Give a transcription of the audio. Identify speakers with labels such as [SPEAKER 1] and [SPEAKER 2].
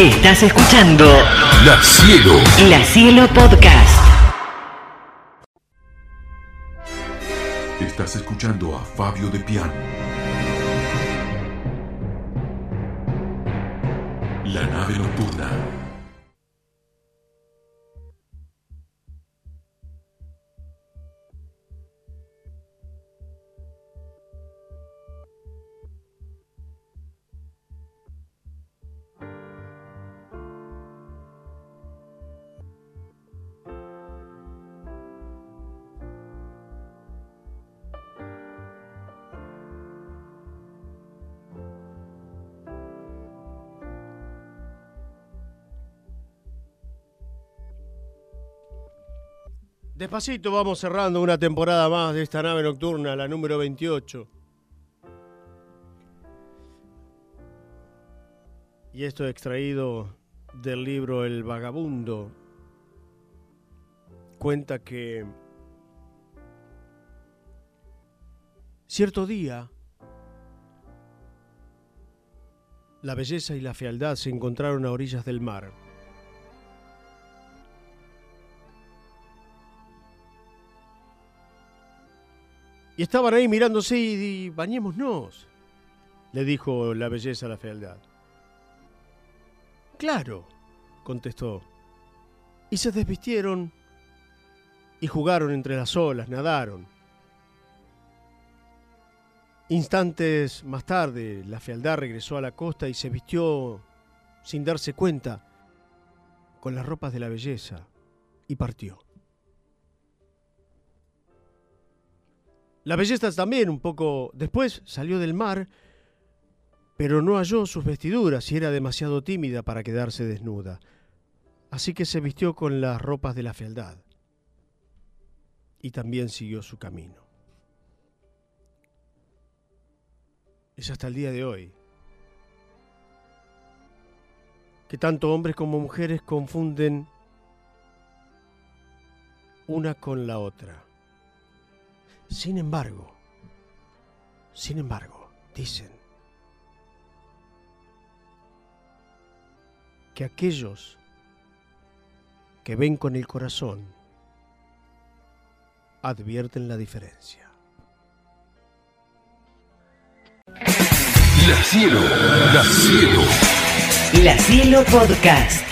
[SPEAKER 1] Estás escuchando
[SPEAKER 2] La Cielo.
[SPEAKER 1] La Cielo Podcast.
[SPEAKER 2] Estás escuchando a Fabio de Piano. La nave nocturna.
[SPEAKER 3] Despacito vamos cerrando una temporada más de esta nave nocturna, la número 28. Y esto extraído del libro El Vagabundo. Cuenta que cierto día la belleza y la fealdad se encontraron a orillas del mar. Y estaban ahí mirándose y, y bañémonos, le dijo la belleza a la fealdad. Claro, contestó. Y se desvistieron y jugaron entre las olas, nadaron. Instantes más tarde, la fealdad regresó a la costa y se vistió sin darse cuenta con las ropas de la belleza y partió. La belleza también un poco después salió del mar, pero no halló sus vestiduras y era demasiado tímida para quedarse desnuda. Así que se vistió con las ropas de la fealdad y también siguió su camino. Es hasta el día de hoy que tanto hombres como mujeres confunden una con la otra. Sin embargo, sin embargo, dicen que aquellos que ven con el corazón advierten la diferencia.
[SPEAKER 2] La Cielo. La Cielo.
[SPEAKER 1] La Cielo Podcast.